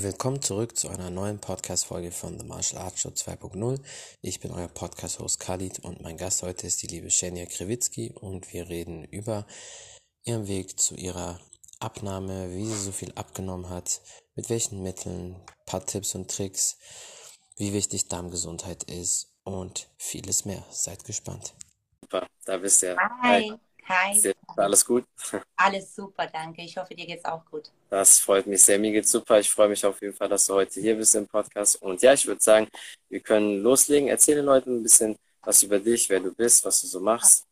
Willkommen zurück zu einer neuen Podcast-Folge von The Martial Arts Show 2.0. Ich bin euer Podcast-Host Khalid und mein Gast heute ist die liebe Shania Krewitzki und wir reden über ihren Weg zu ihrer Abnahme, wie sie so viel abgenommen hat, mit welchen Mitteln, paar Tipps und Tricks, wie wichtig Darmgesundheit ist und vieles mehr. Seid gespannt. Super, da bist du ja. Hi. Hi. Alles gut? Alles super, danke. Ich hoffe, dir geht's auch gut. Das freut mich sehr. Mir geht's super. Ich freue mich auf jeden Fall, dass du heute hier bist im Podcast. Und ja, ich würde sagen, wir können loslegen. Erzähl den Leuten ein bisschen was über dich, wer du bist, was du so machst.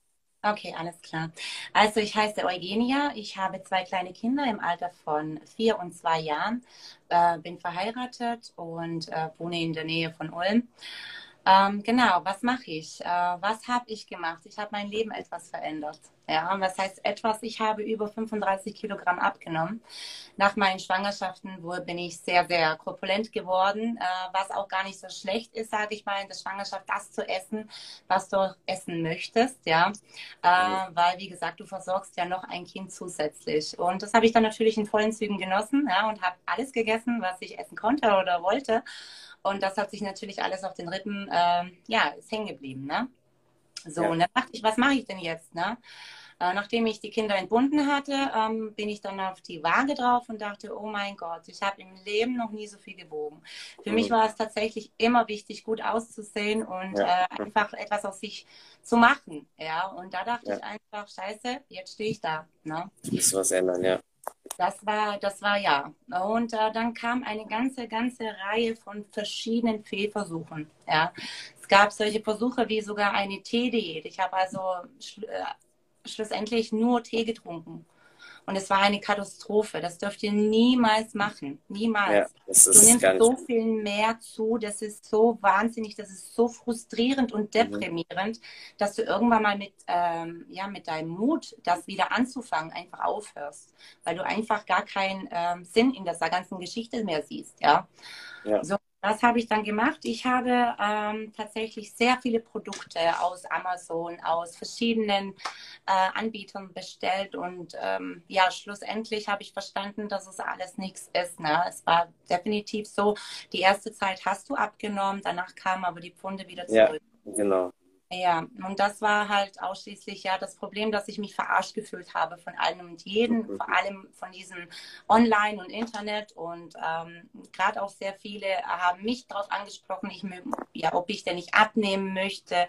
Okay, alles klar. Also ich heiße Eugenia. Ich habe zwei kleine Kinder im Alter von vier und zwei Jahren. Äh, bin verheiratet und äh, wohne in der Nähe von Ulm. Ähm, genau, was mache ich? Äh, was habe ich gemacht? Ich habe mein Leben etwas verändert. Ja, was heißt etwas? Ich habe über 35 Kilogramm abgenommen. Nach meinen Schwangerschaften wo bin ich sehr, sehr korpulent geworden, äh, was auch gar nicht so schlecht ist, sage ich mal, in der Schwangerschaft das zu essen, was du essen möchtest, ja, äh, weil wie gesagt, du versorgst ja noch ein Kind zusätzlich. Und das habe ich dann natürlich in vollen Zügen genossen, ja, und habe alles gegessen, was ich essen konnte oder wollte. Und das hat sich natürlich alles auf den Rippen, äh, ja, ist hängen geblieben, ne? So, ja. und dann dachte ich, was mache ich denn jetzt, ne? Äh, nachdem ich die Kinder entbunden hatte, ähm, bin ich dann auf die Waage drauf und dachte, oh mein Gott, ich habe im Leben noch nie so viel gewogen. Für mhm. mich war es tatsächlich immer wichtig, gut auszusehen und ja. äh, einfach etwas aus sich zu machen. Ja, und da dachte ja. ich einfach, scheiße, jetzt stehe ich da. Ne? Muss was ändern, ja. Das war, das war ja. Und äh, dann kam eine ganze, ganze Reihe von verschiedenen Fehlversuchen. Ja. Es gab solche Versuche wie sogar eine Teediät. Ich habe also schl äh, schlussendlich nur Tee getrunken. Und es war eine Katastrophe. Das dürft ihr niemals machen. Niemals. Ja, du nimmst so viel mehr zu. Das ist so wahnsinnig, das ist so frustrierend und mhm. deprimierend, mhm. dass du irgendwann mal mit, ähm, ja, mit deinem Mut, das wieder anzufangen, einfach aufhörst. Weil du einfach gar keinen ähm, Sinn in dieser ganzen Geschichte mehr siehst. Ja. ja. So, was habe ich dann gemacht? Ich habe ähm, tatsächlich sehr viele Produkte aus Amazon, aus verschiedenen äh, Anbietern bestellt und ähm, ja, schlussendlich habe ich verstanden, dass es alles nichts ist. Ne? Es war definitiv so, die erste Zeit hast du abgenommen, danach kamen aber die Pfunde wieder zurück. Ja, genau. Ja, und das war halt ausschließlich ja das Problem, dass ich mich verarscht gefühlt habe von allem und jeden, mhm. vor allem von diesem Online und Internet. Und ähm, gerade auch sehr viele haben mich darauf angesprochen, ich, ja, ob ich denn nicht abnehmen möchte.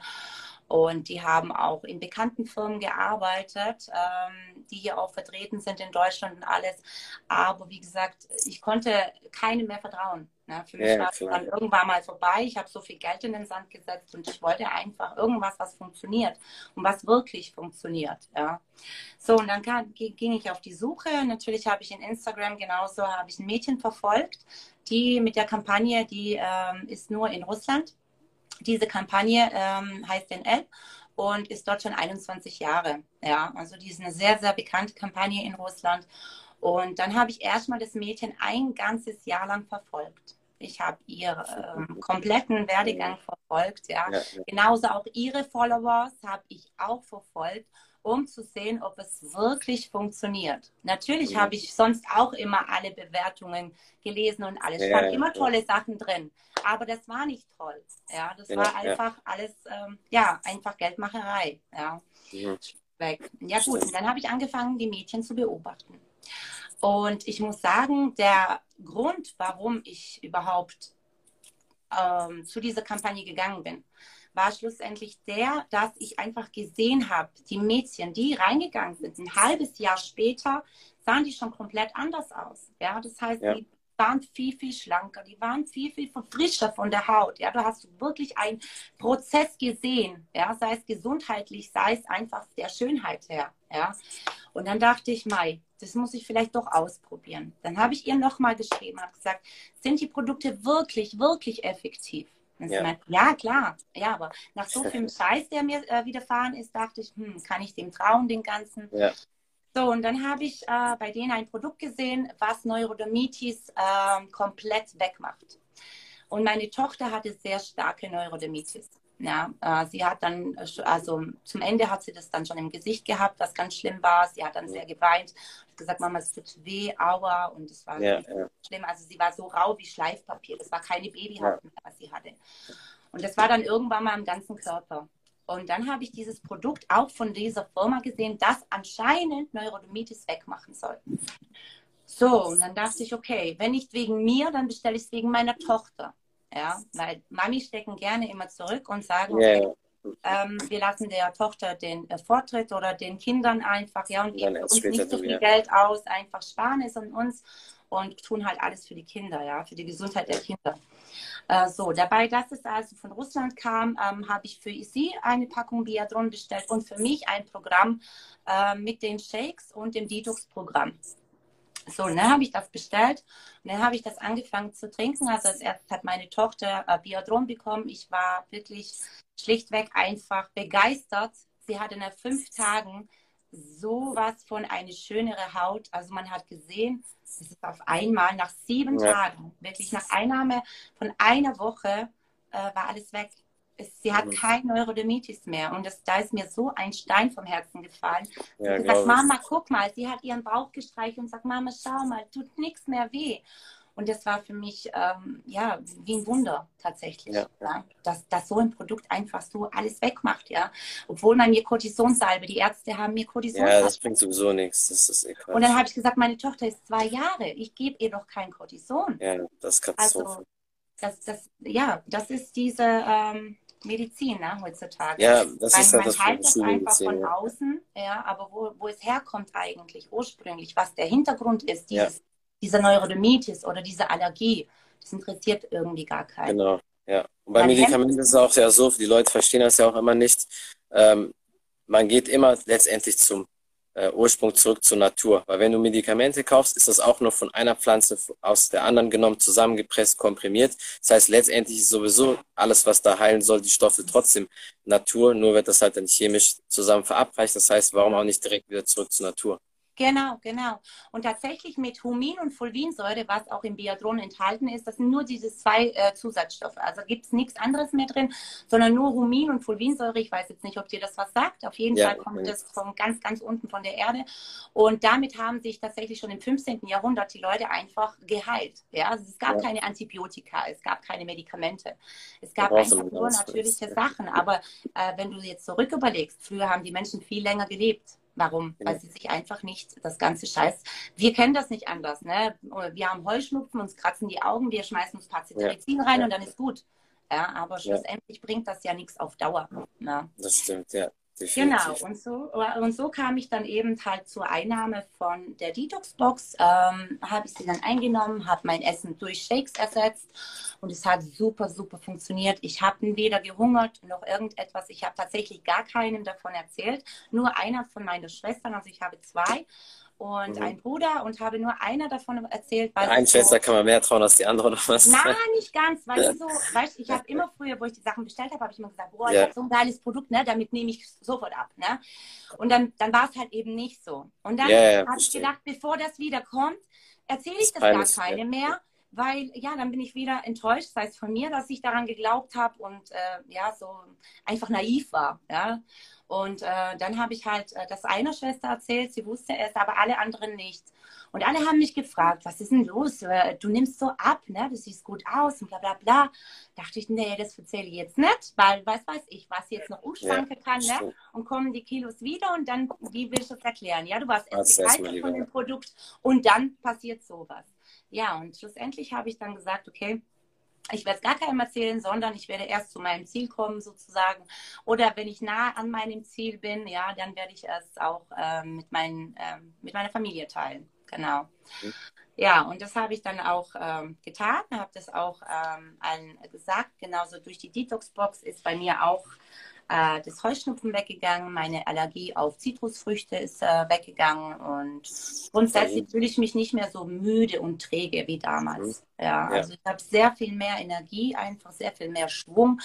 Und die haben auch in bekannten Firmen gearbeitet, ähm, die hier auch vertreten sind in Deutschland und alles. Aber wie gesagt, ich konnte keinem mehr vertrauen. Ne? Für mich ja, war es dann irgendwann mal vorbei. Ich habe so viel Geld in den Sand gesetzt und ich wollte einfach irgendwas, was funktioniert und was wirklich funktioniert. Ja. So, und dann kam, ging ich auf die Suche. Natürlich habe ich in Instagram genauso habe ich ein Mädchen verfolgt, die mit der Kampagne, die ähm, ist nur in Russland diese Kampagne ähm, heißt NL und ist dort schon 21 Jahre. Ja, also die ist eine sehr, sehr bekannte Kampagne in Russland. Und dann habe ich erstmal das Mädchen ein ganzes Jahr lang verfolgt. Ich habe ihren ähm, kompletten Werdegang verfolgt, ja. ja, ja. Genauso auch ihre Followers habe ich auch verfolgt um zu sehen, ob es wirklich funktioniert. Natürlich mhm. habe ich sonst auch immer alle Bewertungen gelesen und alles. Ja, stand immer tolle Sachen drin. Aber das war nicht toll. Ja, das war einfach alles, ähm, ja, einfach Geldmacherei. Ja. Mhm. Weg. Ja gut, und dann habe ich angefangen, die Mädchen zu beobachten. Und ich muss sagen, der Grund, warum ich überhaupt ähm, zu dieser Kampagne gegangen bin, war schlussendlich der, dass ich einfach gesehen habe, die Mädchen, die reingegangen sind, ein halbes Jahr später, sahen die schon komplett anders aus. Ja, das heißt, ja. die waren viel, viel schlanker, die waren viel, viel frischer von der Haut. Ja, da hast du wirklich einen Prozess gesehen, ja, sei es gesundheitlich, sei es einfach der Schönheit her. Ja, und dann dachte ich, Mai, das muss ich vielleicht doch ausprobieren. Dann habe ich ihr nochmal geschrieben, habe gesagt, sind die Produkte wirklich, wirklich effektiv? Ja. Meint, ja. klar. Ja, aber nach so viel Scheiß, der mir äh, widerfahren ist, dachte ich, hm, kann ich dem trauen, den ganzen? Ja. So, und dann habe ich äh, bei denen ein Produkt gesehen, was Neurodermitis äh, komplett wegmacht. Und meine Tochter hatte sehr starke Neurodermitis. Ja, äh, sie hat dann, also zum Ende hat sie das dann schon im Gesicht gehabt, was ganz schlimm war. Sie hat dann sehr geweint. Gesagt, Mama, es tut weh, aua. Und es war ja, ja. schlimm. Also sie war so rau wie Schleifpapier. Das war keine Babyhaut mehr, was sie hatte. Und das war dann irgendwann mal im ganzen Körper. Und dann habe ich dieses Produkt auch von dieser Firma gesehen, das anscheinend Neurodermitis wegmachen soll. So, und dann dachte ich, okay, wenn nicht wegen mir, dann bestelle ich es wegen meiner Tochter. Ja, weil Mami stecken gerne immer zurück und sagen, okay, ähm, wir lassen der Tochter den äh, Vortritt oder den Kindern einfach, ja, und geben uns nicht so viel ja. Geld aus, einfach sparen es an uns und tun halt alles für die Kinder, ja, für die Gesundheit der Kinder. Äh, so, dabei, dass es also von Russland kam, ähm, habe ich für sie eine Packung Biadron bestellt und für mich ein Programm äh, mit den Shakes und dem Detox-Programm. So, und dann habe ich das bestellt und dann habe ich das angefangen zu trinken. Also als erstes hat meine Tochter äh, Biodron bekommen. Ich war wirklich schlichtweg einfach begeistert. Sie hatte nach fünf Tagen sowas von eine schönere Haut. Also man hat gesehen, es ist auf einmal nach sieben ja. Tagen, wirklich nach Einnahme von einer Woche äh, war alles weg. Es, sie hat mhm. kein Neurodermitis mehr und das, da ist mir so ein Stein vom Herzen gefallen. Ja, sie sagt, Mama, guck mal, sie hat ihren Bauch gestreichelt und sagt, Mama, schau mal, tut nichts mehr weh. Und das war für mich ähm, ja wie ein Wunder tatsächlich, ja. ja. Dass, dass so ein Produkt einfach so alles wegmacht, ja. Obwohl man mir Kortisonsalbe, die Ärzte haben mir Kortisonsalbe. Ja, das bringt sowieso nichts. Das ist eh Und dann habe ich gesagt, meine Tochter ist zwei Jahre, ich gebe ihr doch kein Kortison. Ja, das ist Katastrophe. Also, das, das, ja, das ist diese ähm, Medizin ne, heutzutage. Ja, das Weil ist halt man das halt das einfach von ja. außen, ja, aber wo, wo es herkommt eigentlich ursprünglich, was der Hintergrund ist, dieses, ja. diese Neurodermitis oder diese Allergie, das interessiert irgendwie gar keinen. Genau, ja. Und bei man Medikamenten ist es auch ja so, die Leute verstehen das ja auch immer nicht. Ähm, man geht immer letztendlich zum äh, Ursprung zurück zur Natur. Weil wenn du Medikamente kaufst, ist das auch nur von einer Pflanze aus der anderen genommen, zusammengepresst, komprimiert. Das heißt, letztendlich ist sowieso alles, was da heilen soll, die Stoffe trotzdem Natur, nur wird das halt dann chemisch zusammen verabreicht. Das heißt, warum auch nicht direkt wieder zurück zur Natur? Genau, genau. Und tatsächlich mit Humin und Fulvinsäure, was auch im Biadron enthalten ist, das sind nur diese zwei äh, Zusatzstoffe. Also gibt es nichts anderes mehr drin, sondern nur Humin und Fulvinsäure. Ich weiß jetzt nicht, ob dir das was sagt. Auf jeden ja, Fall kommt das von ganz, ganz unten von der Erde. Und damit haben sich tatsächlich schon im 15. Jahrhundert die Leute einfach geheilt. Ja, also es gab ja. keine Antibiotika, es gab keine Medikamente. Es gab einfach nur natürliche Sachen. Aber äh, wenn du jetzt zurück überlegst, früher haben die Menschen viel länger gelebt. Warum? Ja. Weil sie sich einfach nicht das ganze Scheiß. Wir kennen das nicht anders. Ne? Wir haben Heuschnupfen, uns kratzen die Augen, wir schmeißen uns Pazitricin ja. rein und dann ist gut. Ja, aber schlussendlich bringt das ja nichts auf Dauer. Ne? Das stimmt, ja. Definitiv. Genau, und so, und so kam ich dann eben halt zur Einnahme von der Detox-Box, ähm, habe ich sie dann eingenommen, habe mein Essen durch Shakes ersetzt und es hat super, super funktioniert. Ich habe weder gehungert noch irgendetwas. Ich habe tatsächlich gar keinem davon erzählt, nur einer von meinen Schwestern, also ich habe zwei und mhm. ein Bruder und habe nur einer davon erzählt. Weil Eine Schwester so, kann man mehr trauen als die andere oder was? Nein, nicht ganz, weil ja. so, weißt, ich habe immer früher, wo ich die Sachen bestellt habe, habe ich immer gesagt, boah, ja. ich habe so ein geiles Produkt, ne, damit nehme ich sofort ab, ne? Und dann, dann war es halt eben nicht so. Und dann ja, habe ich gedacht, bevor das wieder kommt, erzähle ich das, das gar keine mehr weil ja, dann bin ich wieder enttäuscht, sei es von mir, dass ich daran geglaubt habe und äh, ja, so einfach naiv war. Ja. Und äh, dann habe ich halt äh, das einer Schwester erzählt, sie wusste es, aber alle anderen nicht. Und alle haben mich gefragt, was ist denn los? Äh, du nimmst so ab, ne? du siehst gut aus und bla bla bla. Dachte ich, nee, das erzähle ich jetzt nicht, weil was weiß ich, was jetzt noch umschwanken ja, kann, ne? Und kommen die Kilos wieder und dann, wie willst du das erklären? Ja, du warst erst begeistert von dem Produkt und dann passiert sowas. Ja, und schlussendlich habe ich dann gesagt, okay, ich werde es gar keinem erzählen, sondern ich werde erst zu meinem Ziel kommen sozusagen. Oder wenn ich nah an meinem Ziel bin, ja, dann werde ich es auch ähm, mit, meinen, ähm, mit meiner Familie teilen. Genau. Mhm. Ja, und das habe ich dann auch ähm, getan, habe das auch ähm, allen gesagt. Genauso durch die Detox-Box ist bei mir auch äh, das Heuschnupfen weggegangen, meine Allergie auf Zitrusfrüchte ist äh, weggegangen und grundsätzlich fühle ich mich nicht mehr so müde und träge wie damals. Mhm. Ja, also ich habe sehr viel mehr Energie, einfach sehr viel mehr Schwung,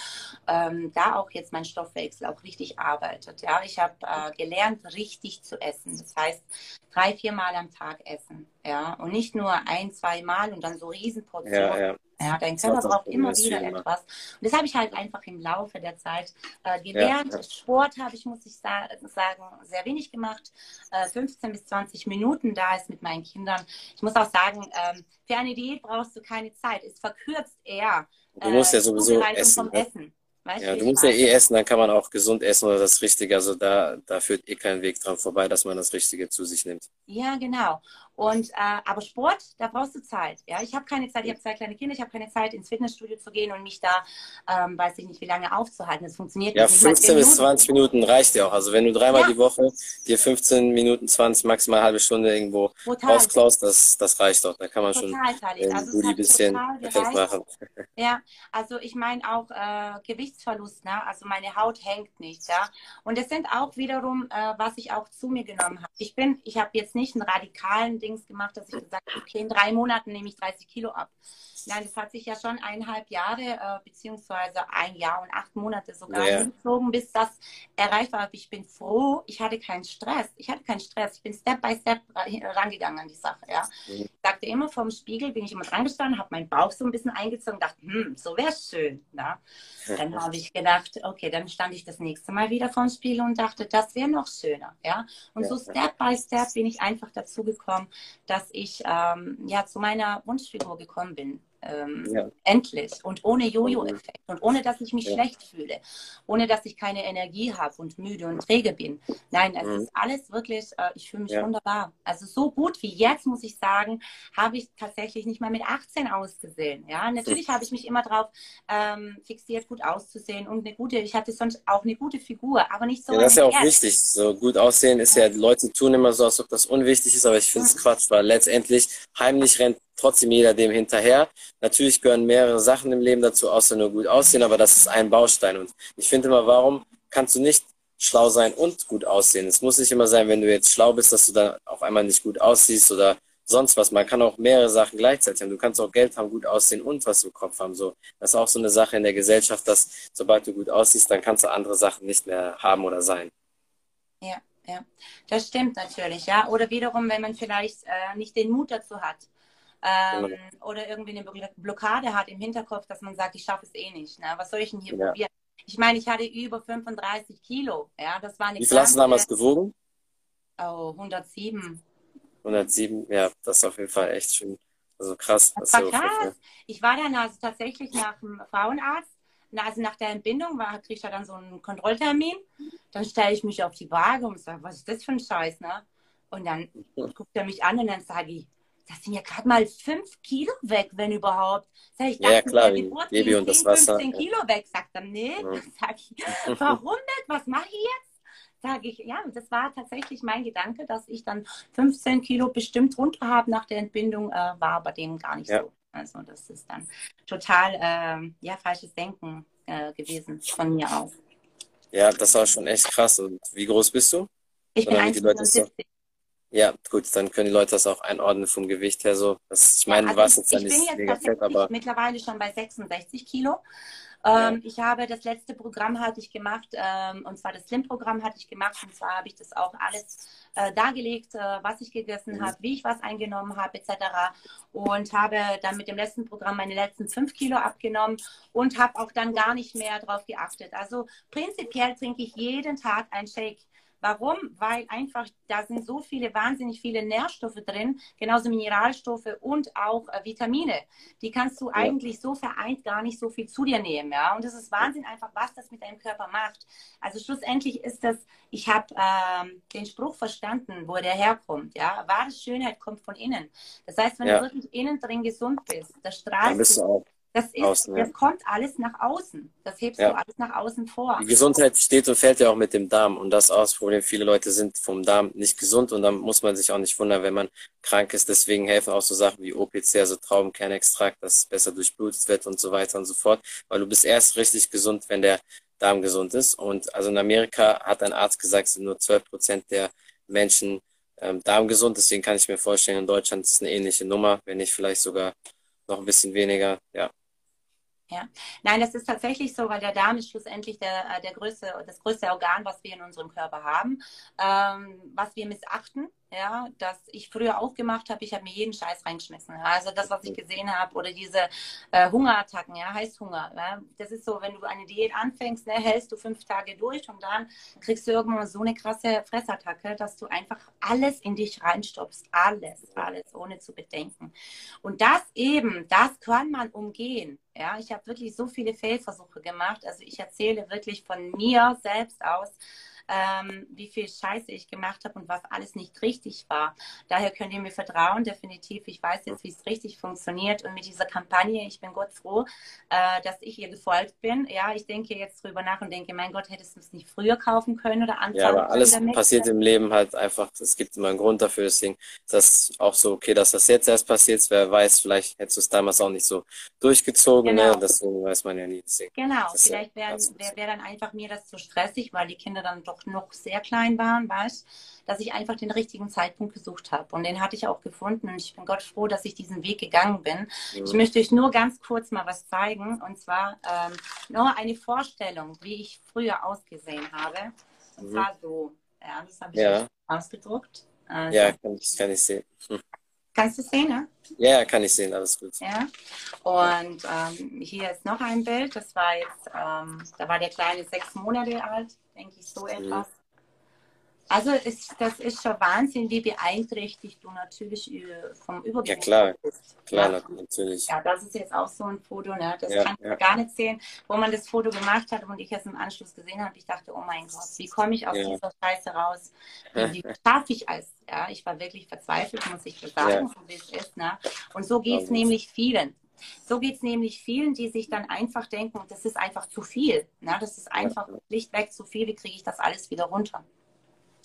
ähm, da auch jetzt mein Stoffwechsel auch richtig arbeitet. Ja, ich habe äh, gelernt, richtig zu essen. Das heißt, drei, vier Mal am Tag essen. Ja, und nicht nur ein, zwei Mal und dann so Riesenportionen. Ja, ja. Ja, dein Körper braucht immer wieder etwas. Und das habe ich halt einfach im Laufe der Zeit äh, gelernt. Ja. Sport habe ich, muss ich sa sagen, sehr wenig gemacht. Äh, 15 bis 20 Minuten da ist mit meinen Kindern. Ich muss auch sagen, ähm, für eine Diät brauchst du keine Zeit. Es verkürzt eher. Du musst ja äh, sowieso essen. Ne? Essen. Weißt ja, du musst ja eh essen, dann kann man auch gesund essen oder das Richtige. Also da, da führt eh kein Weg dran vorbei, dass man das Richtige zu sich nimmt. Ja, genau. Und äh, aber Sport, da brauchst du Zeit. Ja, ich habe keine Zeit. Ich habe zwei kleine Kinder. Ich habe keine Zeit, ins Fitnessstudio zu gehen und mich da, ähm, weiß ich nicht, wie lange aufzuhalten. Das funktioniert ja, nicht. Ja, 15 bis 20 Minuten reicht ja auch. Also wenn du dreimal ja. die Woche dir 15 Minuten, 20, maximal eine halbe Stunde irgendwo Total. rausklaust, das, das reicht doch. Da kann man total, schon ein also Booty bisschen perfekt machen. Ja, also ich meine auch äh, Gewichtsverlust. Ne? Also meine Haut hängt nicht. Ja, und das sind auch wiederum, äh, was ich auch zu mir genommen habe. Ich bin, ich habe jetzt nicht einen radikalen Dings gemacht, dass ich gesagt habe, okay, in drei Monaten nehme ich 30 Kilo ab. Nein, das hat sich ja schon eineinhalb Jahre, äh, beziehungsweise ein Jahr und acht Monate sogar ja. hingezogen, bis das erreicht war. Ich bin froh, ich hatte keinen Stress. Ich hatte keinen Stress. Ich bin Step by Step rangegangen an die Sache. Ja. Mhm. Ich sagte immer vom Spiegel, bin ich immer dran gestanden, habe meinen Bauch so ein bisschen eingezogen, dachte, hm, so wäre es schön. Ja. Dann habe ich gedacht, okay, dann stand ich das nächste Mal wieder vorm Spiegel und dachte, das wäre noch schöner. Ja. Und ja. so Step by Step bin ich einfach dazu gekommen, dass ich ähm, ja zu meiner Wunschfigur gekommen bin ähm, ja. endlich und ohne Jojo-Effekt und ohne, dass ich mich ja. schlecht fühle, ohne, dass ich keine Energie habe und müde und träge bin. Nein, es mhm. ist alles wirklich, äh, ich fühle mich ja. wunderbar. Also so gut wie jetzt, muss ich sagen, habe ich tatsächlich nicht mal mit 18 ausgesehen. Ja, natürlich habe ich mich immer darauf ähm, fixiert, gut auszusehen und eine gute, ich hatte sonst auch eine gute Figur, aber nicht so. Ja, das ist ja auch wichtig. So gut aussehen ist ja, Leute tun immer so, als ob das unwichtig ist, aber ich finde es. Quatsch, weil letztendlich heimlich rennt trotzdem jeder dem hinterher. Natürlich gehören mehrere Sachen im Leben dazu, außer nur gut aussehen, aber das ist ein Baustein. Und ich finde immer, warum kannst du nicht schlau sein und gut aussehen? Es muss nicht immer sein, wenn du jetzt schlau bist, dass du dann auf einmal nicht gut aussiehst oder sonst was. Man kann auch mehrere Sachen gleichzeitig haben. Du kannst auch Geld haben, gut aussehen und was im Kopf haben. So, das ist auch so eine Sache in der Gesellschaft, dass sobald du gut aussiehst, dann kannst du andere Sachen nicht mehr haben oder sein. Ja, ja, das stimmt natürlich, ja. Oder wiederum, wenn man vielleicht äh, nicht den Mut dazu hat, ähm, genau. oder irgendwie eine Blockade hat im Hinterkopf, dass man sagt, ich schaffe es eh nicht. Ne? Was soll ich denn hier ja. probieren? Ich meine, ich hatte über 35 Kilo. Ja, das war eine Wie viel hast du damals gewogen? Oh, 107. 107, ja, das ist auf jeden Fall echt schön. Also krass. Das war krass. Ich war dann also tatsächlich nach dem Frauenarzt, also nach der Entbindung, war, krieg ich da dann so einen Kontrolltermin. Dann stelle ich mich auf die Waage und sage, was ist das für ein Scheiß, ne? Und dann guckt er mich an und dann sage ich, das sind ja gerade mal fünf Kilo weg, wenn überhaupt. Sag ich, ja, klar, wie Baby und das Wasser. 15 Kilo weg. Sagt er, nee. Ja. Sag ich, warum nicht? Was mache ich jetzt? Sage ich, ja, das war tatsächlich mein Gedanke, dass ich dann 15 Kilo bestimmt runter habe nach der Entbindung, äh, war aber dem gar nicht ja. so. Also das ist dann total äh, ja, falsches Denken äh, gewesen von mir aus. Ja, das war schon echt krass. Und wie groß bist du? Ich bin 1,70. Ja, gut, dann können die Leute das auch einordnen vom Gewicht her so. Das, ich meine, ja, also du warst jetzt ja nicht mega fett, aber... mittlerweile schon bei 66 Kilo. Ähm, ja. Ich habe das letzte Programm hatte ich gemacht, ähm, und zwar das Slim-Programm hatte ich gemacht, und zwar habe ich das auch alles äh, dargelegt, äh, was ich gegessen mhm. habe, wie ich was eingenommen habe, etc. Und habe dann mit dem letzten Programm meine letzten fünf Kilo abgenommen und habe auch dann gar nicht mehr darauf geachtet. Also prinzipiell trinke ich jeden Tag ein Shake. Warum? Weil einfach da sind so viele, wahnsinnig viele Nährstoffe drin, genauso Mineralstoffe und auch äh, Vitamine. Die kannst du ja. eigentlich so vereint gar nicht so viel zu dir nehmen. Ja? Und das ist Wahnsinn einfach, was das mit deinem Körper macht. Also schlussendlich ist das, ich habe ähm, den Spruch verstanden, wo der herkommt. Ja? Wahre Schönheit kommt von innen. Das heißt, wenn ja. du wirklich innen drin gesund bist, das strahlst du. Das, ist, außen, ja. das kommt alles nach außen. Das hebst ja. du alles nach außen vor. Die Gesundheit steht und fällt ja auch mit dem Darm. Und das aus Problem. Viele Leute sind vom Darm nicht gesund und dann muss man sich auch nicht wundern, wenn man krank ist. Deswegen helfen auch so Sachen wie OPC, also Traubenkernextrakt, dass besser durchblutet wird und so weiter und so fort. Weil du bist erst richtig gesund, wenn der Darm gesund ist. Und also in Amerika hat ein Arzt gesagt, sind nur 12 Prozent der Menschen ähm, darmgesund. Deswegen kann ich mir vorstellen, in Deutschland ist es eine ähnliche Nummer, wenn nicht vielleicht sogar noch ein bisschen weniger. Ja. Ja. Nein, das ist tatsächlich so, weil der Darm ist schlussendlich der, äh, der größte, das größte Organ, was wir in unserem Körper haben, ähm, was wir missachten. Ja, das ich früher auch gemacht habe. Ich habe mir jeden Scheiß reingeschmissen. Also das, was ich gesehen habe, oder diese äh, Hungerattacken, ja, heißt Hunger. Ja? Das ist so, wenn du eine Diät anfängst, ne, hältst du fünf Tage durch und dann kriegst du irgendwann so eine krasse Fressattacke, dass du einfach alles in dich reinstopfst. Alles, alles, ohne zu bedenken. Und das eben, das kann man umgehen. Ja, ich habe wirklich so viele Fehlversuche gemacht. Also ich erzähle wirklich von mir selbst aus ähm, wie viel Scheiße ich gemacht habe und was alles nicht richtig war. Daher könnt ihr mir vertrauen, definitiv. Ich weiß jetzt, wie es richtig funktioniert. Und mit dieser Kampagne, ich bin Gott froh, äh, dass ich ihr gefolgt bin. Ja, ich denke jetzt drüber nach und denke, mein Gott, hättest du es nicht früher kaufen können oder anfangen Ja, aber alles passiert im Leben halt einfach. Es gibt immer einen Grund dafür. Deswegen ist das auch so okay, dass das jetzt erst passiert. Wer weiß, vielleicht hättest du es damals auch nicht so durchgezogen. Ne? Genau. Ne? Deswegen weiß man ja nie. Deswegen, genau, vielleicht wäre wär dann einfach mir das zu stressig, weil die Kinder dann doch doch noch sehr klein waren, weißt, dass ich einfach den richtigen Zeitpunkt gesucht habe. Und den hatte ich auch gefunden. Und ich bin Gott froh, dass ich diesen Weg gegangen bin. Mhm. Ich möchte euch nur ganz kurz mal was zeigen. Und zwar ähm, nur eine Vorstellung, wie ich früher ausgesehen habe. Und mhm. zwar so. Ja, das habe ich ja. ausgedruckt. Also, ja, kann ich, kann ich sehen. Hm. Kannst du sehen, ne? Ja, kann ich sehen, alles gut. Ja. Und ähm, hier ist noch ein Bild. Das war jetzt, ähm, da war der Kleine sechs Monate alt denke ich, so mhm. etwas. Also ist, das ist schon Wahnsinn, wie beeinträchtigt du natürlich vom Übergewicht ja, klar. bist. Klar, ja. natürlich. Ja, das ist jetzt auch so ein Foto, ne? das ja, kann ich ja. gar nicht sehen, wo man das Foto gemacht hat und ich es im Anschluss gesehen habe. Ich dachte, oh mein Gott, wie komme ich aus dieser Scheiße raus? Wie schaffe ich es? Ja, ich war wirklich verzweifelt, muss ich sagen, so wie es ist. Ne? Und so geht es nämlich vielen. So geht es nämlich vielen, die sich dann einfach denken, das ist einfach zu viel. Ne? Das ist einfach schlichtweg zu viel, wie kriege ich das alles wieder runter?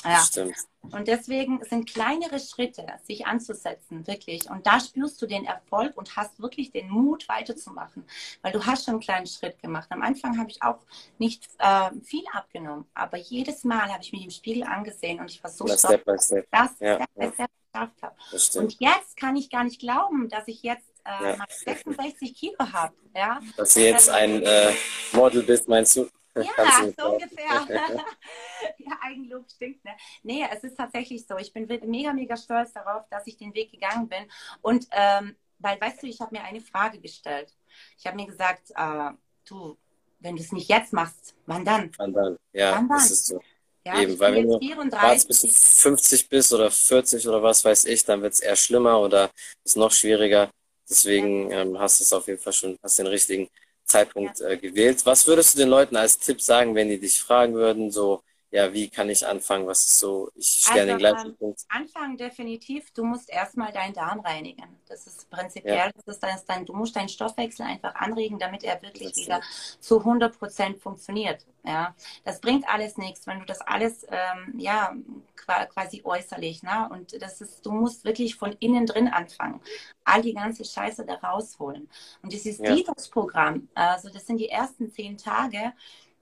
Ja. Stimmt. Und deswegen sind kleinere Schritte, sich anzusetzen, wirklich. Und da spürst du den Erfolg und hast wirklich den Mut, weiterzumachen. Weil du hast schon einen kleinen Schritt gemacht. Am Anfang habe ich auch nicht äh, viel abgenommen, aber jedes Mal habe ich mich im Spiegel angesehen und ich war so stolz, dass ich das ja, Step by Step geschafft habe. Und jetzt kann ich gar nicht glauben, dass ich jetzt äh, ja. 66 Kilo habe. Ja? Dass du jetzt ein äh, Model bist, meinst du? Ja, so ungefähr. ja, Eigenlob stinkt. Ne? Nee, es ist tatsächlich so. Ich bin mega, mega stolz darauf, dass ich den Weg gegangen bin. Und ähm, weil, weißt du, ich habe mir eine Frage gestellt. Ich habe mir gesagt, äh, du, wenn du es nicht jetzt machst, wann dann? Wann dann? Ja, wann dann? das ist so. Ja, Eben, weil wenn du 34. bis du 50 bist oder 40 oder was weiß ich, dann wird es eher schlimmer oder ist noch schwieriger. Deswegen ähm, hast du es auf jeden Fall schon, hast den richtigen Zeitpunkt äh, gewählt. Was würdest du den Leuten als Tipp sagen, wenn die dich fragen würden, so, ja, wie kann ich anfangen? Was ist so, ich stelle also, den gleichen ähm, Punkt. Anfangen definitiv, du musst erstmal deinen Darm reinigen. Das ist prinzipiell, ja. das ist dann, du musst deinen Stoffwechsel einfach anregen, damit er wirklich wieder zu 100 Prozent funktioniert. Ja, das bringt alles nichts, wenn du das alles, ähm, ja, quasi äußerlich, ne? Und das ist, du musst wirklich von innen drin anfangen, all die ganze Scheiße da rausholen. Und dieses ja. Detox-Programm, also das sind die ersten zehn Tage,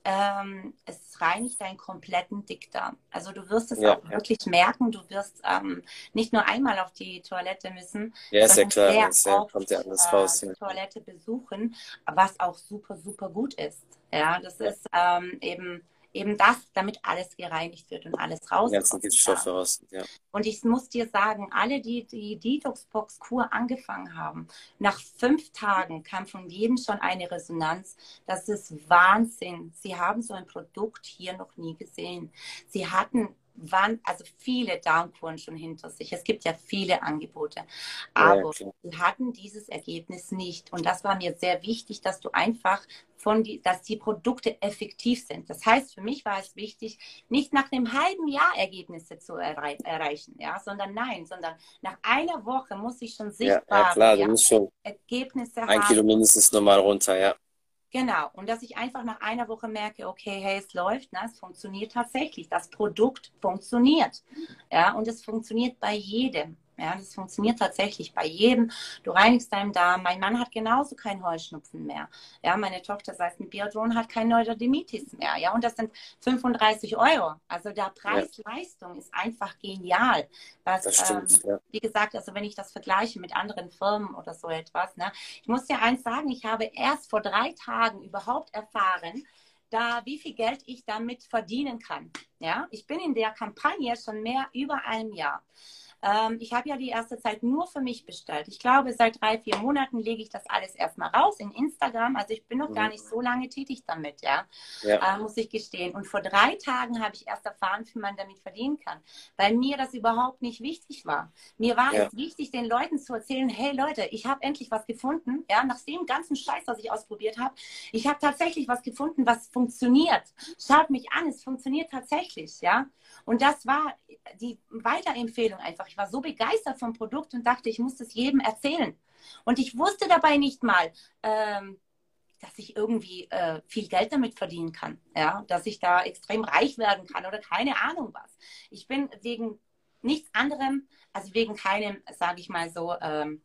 ähm, es reinigt deinen kompletten Dickdarm. Also du wirst es ja, auch ja. wirklich merken, du wirst ähm, nicht nur einmal auf die Toilette müssen, ja, sondern sehr, klar. sehr oft kommt ja alles raus, äh, die Toilette besuchen, was auch super, super gut ist. Ja, das ist ähm, eben eben das, damit alles gereinigt wird und alles raus. Ganzen Giftstoffe raus, ja. Und ich muss dir sagen, alle, die die Detox-Box-Kur angefangen haben, nach fünf Tagen kam von jedem schon eine Resonanz. Das ist Wahnsinn. Sie haben so ein Produkt hier noch nie gesehen. Sie hatten waren also viele Darmkuren schon hinter sich. Es gibt ja viele Angebote. Aber ja, wir hatten dieses Ergebnis nicht. Und das war mir sehr wichtig, dass du einfach von die, dass die Produkte effektiv sind. Das heißt, für mich war es wichtig, nicht nach einem halben Jahr Ergebnisse zu errei erreichen, ja, sondern nein, sondern nach einer Woche muss ich schon sichtbar ja, ja klar, du musst schon Ergebnisse ein haben. Kilo mindestens normal runter, ja. Genau, und dass ich einfach nach einer Woche merke, okay, hey, es läuft, ne, es funktioniert tatsächlich, das Produkt funktioniert. Ja, und es funktioniert bei jedem. Ja, das funktioniert tatsächlich bei jedem. Du reinigst deinen Darm. Mein Mann hat genauso keinen Heuschnupfen mehr. Ja, meine Tochter, sei es mit Biodron, hat kein Neurodermitis mehr. Ja, und das sind 35 Euro. Also der Preis-Leistung ja. ist einfach genial. Was, das stimmt, ähm, ja. Wie gesagt, also wenn ich das vergleiche mit anderen Firmen oder so etwas, ne, ich muss dir eins sagen, ich habe erst vor drei Tagen überhaupt erfahren, da, wie viel Geld ich damit verdienen kann. Ja, ich bin in der Kampagne schon mehr über einem Jahr. Ähm, ich habe ja die erste Zeit nur für mich bestellt. Ich glaube, seit drei, vier Monaten lege ich das alles erstmal raus in Instagram. Also ich bin noch gar mhm. nicht so lange tätig damit, ja, ja. Äh, muss ich gestehen. Und vor drei Tagen habe ich erst erfahren, wie man damit verdienen kann, weil mir das überhaupt nicht wichtig war. Mir war ja. es wichtig, den Leuten zu erzählen, hey Leute, ich habe endlich was gefunden, ja, nach dem ganzen Scheiß, was ich ausprobiert habe. Ich habe tatsächlich was gefunden, was funktioniert. Schaut mich an, es funktioniert tatsächlich, ja. Und das war die Weiterempfehlung einfach. Ich war so begeistert vom Produkt und dachte, ich muss das jedem erzählen. Und ich wusste dabei nicht mal, ähm, dass ich irgendwie äh, viel Geld damit verdienen kann, ja, dass ich da extrem reich werden kann oder keine Ahnung was. Ich bin wegen nichts anderem, also wegen keinem, sage ich mal so, ähm,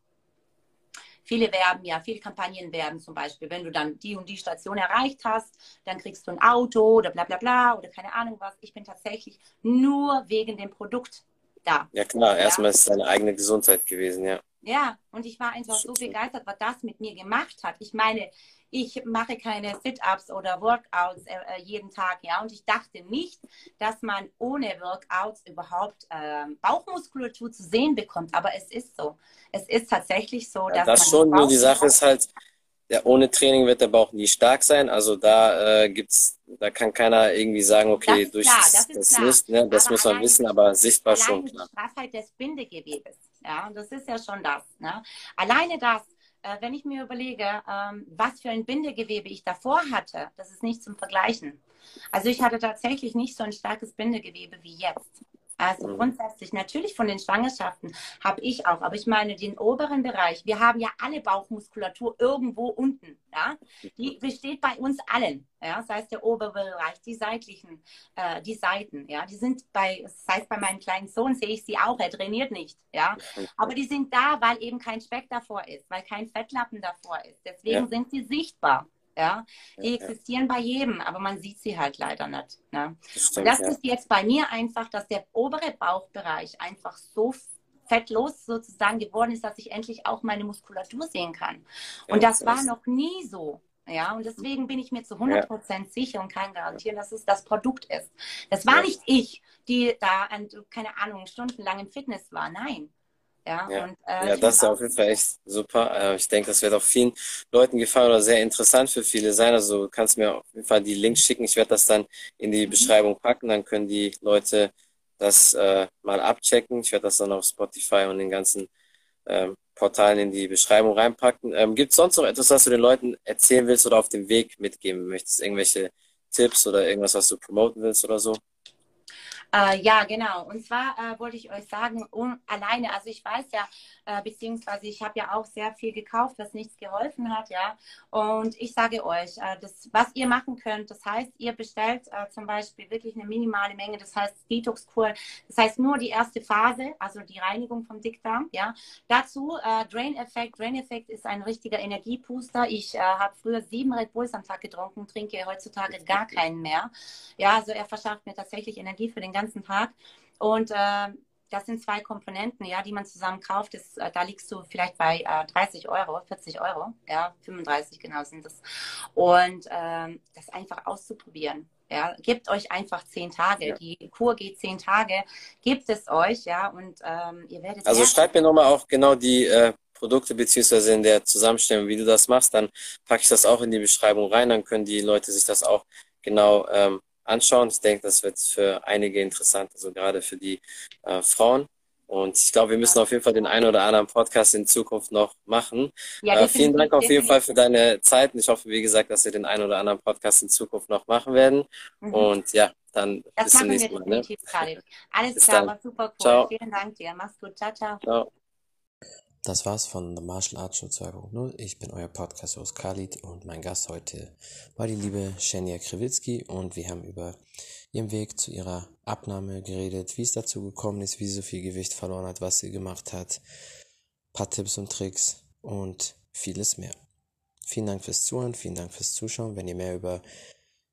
Viele werben ja, viele Kampagnen werben zum Beispiel, wenn du dann die und die Station erreicht hast, dann kriegst du ein Auto oder bla bla bla oder keine Ahnung was. Ich bin tatsächlich nur wegen dem Produkt da. Ja klar, erstmal ist es deine eigene Gesundheit gewesen, ja. Ja, und ich war einfach so begeistert, was das mit mir gemacht hat. Ich meine, ich mache keine Sit-ups oder Workouts äh, äh, jeden Tag, ja. Und ich dachte nicht, dass man ohne Workouts überhaupt äh, Bauchmuskulatur zu sehen bekommt. Aber es ist so. Es ist tatsächlich so, dass ja, das schon. Nur die Sache ist halt, ja, ohne Training wird der Bauch nie stark sein. Also da äh, gibt's, da kann keiner irgendwie sagen, okay, durch klar, das, das, das List, ne, das aber muss man wissen, aber sichtbar schon. Klar. Die Straffheit des Bindegewebes, ja, das ist ja schon das. Ne? Alleine das, äh, wenn ich mir überlege, ähm, was für ein Bindegewebe ich davor hatte, das ist nicht zum Vergleichen. Also ich hatte tatsächlich nicht so ein starkes Bindegewebe wie jetzt. Also mhm. grundsätzlich, natürlich von den Schwangerschaften habe ich auch, aber ich meine den oberen Bereich. Wir haben ja alle Bauchmuskulatur irgendwo unten. Ja? Die besteht bei uns allen. Ja? Das heißt, der obere Bereich, die seitlichen, äh, die Seiten, ja, die sind bei, das heißt, bei meinem kleinen Sohn sehe ich sie auch, er trainiert nicht. Ja? Aber die sind da, weil eben kein Speck davor ist, weil kein Fettlappen davor ist. Deswegen ja. sind sie sichtbar. Ja, die existieren bei jedem, aber man sieht sie halt leider nicht. Ne? Das, stimmt, das ja. ist jetzt bei mir einfach, dass der obere Bauchbereich einfach so fettlos sozusagen geworden ist, dass ich endlich auch meine Muskulatur sehen kann. Und ja, das, war noch nie so. Ja, und deswegen bin ich mir zu 100 Prozent ja. sicher und kann garantieren, dass es das Produkt ist. Das war nicht ich, die da, keine Ahnung, stundenlang im Fitness war. Nein, ja, ja. Und, äh, ja das ist auf jeden Fall echt super. Äh, ich denke, das wird auch vielen Leuten gefallen oder sehr interessant für viele sein. Also du kannst mir auf jeden Fall die Links schicken. Ich werde das dann in die mhm. Beschreibung packen. Dann können die Leute das äh, mal abchecken. Ich werde das dann auf Spotify und den ganzen ähm, Portalen in die Beschreibung reinpacken. Ähm, Gibt es sonst noch etwas, was du den Leuten erzählen willst oder auf dem Weg mitgeben möchtest? Irgendwelche Tipps oder irgendwas, was du promoten willst oder so? Äh, ja, genau. Und zwar äh, wollte ich euch sagen, um, alleine, also ich weiß ja, äh, beziehungsweise ich habe ja auch sehr viel gekauft, was nichts geholfen hat, ja. Und ich sage euch, äh, das, was ihr machen könnt, das heißt, ihr bestellt äh, zum Beispiel wirklich eine minimale Menge, das heißt Detox-Kur, das heißt nur die erste Phase, also die Reinigung vom Dickdarm, ja. Dazu äh, Drain-Effekt. Drain-Effekt ist ein richtiger Energiepuster. Ich habe früher sieben Red Bulls am Tag getrunken, trinke heutzutage gar keinen mehr. Ja, also er verschafft mir tatsächlich Energie für den ganzen ganzen Tag. Und äh, das sind zwei Komponenten, ja, die man zusammen kauft. Das, äh, da liegst du vielleicht bei äh, 30 Euro, 40 Euro, ja, 35 genau sind das. Und ähm, das einfach auszuprobieren. Ja, gebt euch einfach zehn Tage. Ja. Die Kur geht zehn Tage. Gebt es euch, ja, und ähm, ihr werdet. Also schreibt mir nochmal auch genau die äh, Produkte beziehungsweise in der Zusammenstellung, wie du das machst. Dann packe ich das auch in die Beschreibung rein. Dann können die Leute sich das auch genau ähm, anschauen. Ich denke, das wird für einige interessant, also gerade für die äh, Frauen. Und ich glaube, wir müssen auf jeden Fall den einen oder anderen Podcast in Zukunft noch machen. Ja, äh, vielen Dank auf jeden Fall für deine Zeit. Und ich hoffe, wie gesagt, dass wir den einen oder anderen Podcast in Zukunft noch machen werden. Mhm. Und ja, dann das bis zum nächsten Mal. Ne? Alles bis klar, dann. war super cool. Ciao. Vielen Dank dir. Mach's gut. Ciao, ciao. ciao. Das war's von The Martial Arts Show 2.0. Ich bin euer Podcast-Host Khalid und mein Gast heute war die liebe Shenia Krewitzki und wir haben über ihren Weg zu ihrer Abnahme geredet, wie es dazu gekommen ist, wie sie so viel Gewicht verloren hat, was sie gemacht hat, paar Tipps und Tricks und vieles mehr. Vielen Dank fürs Zuhören, vielen Dank fürs Zuschauen. Wenn ihr mehr über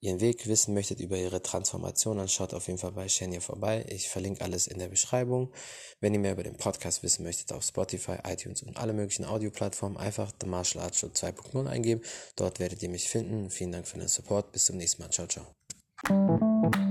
ihren Weg wissen möchtet über ihre Transformation, dann schaut auf jeden Fall bei Shania vorbei. Ich verlinke alles in der Beschreibung. Wenn ihr mehr über den Podcast wissen möchtet, auf Spotify, iTunes und alle möglichen Audioplattformen einfach The Martial Arts Show 2.0 eingeben. Dort werdet ihr mich finden. Vielen Dank für den Support. Bis zum nächsten Mal. Ciao, ciao.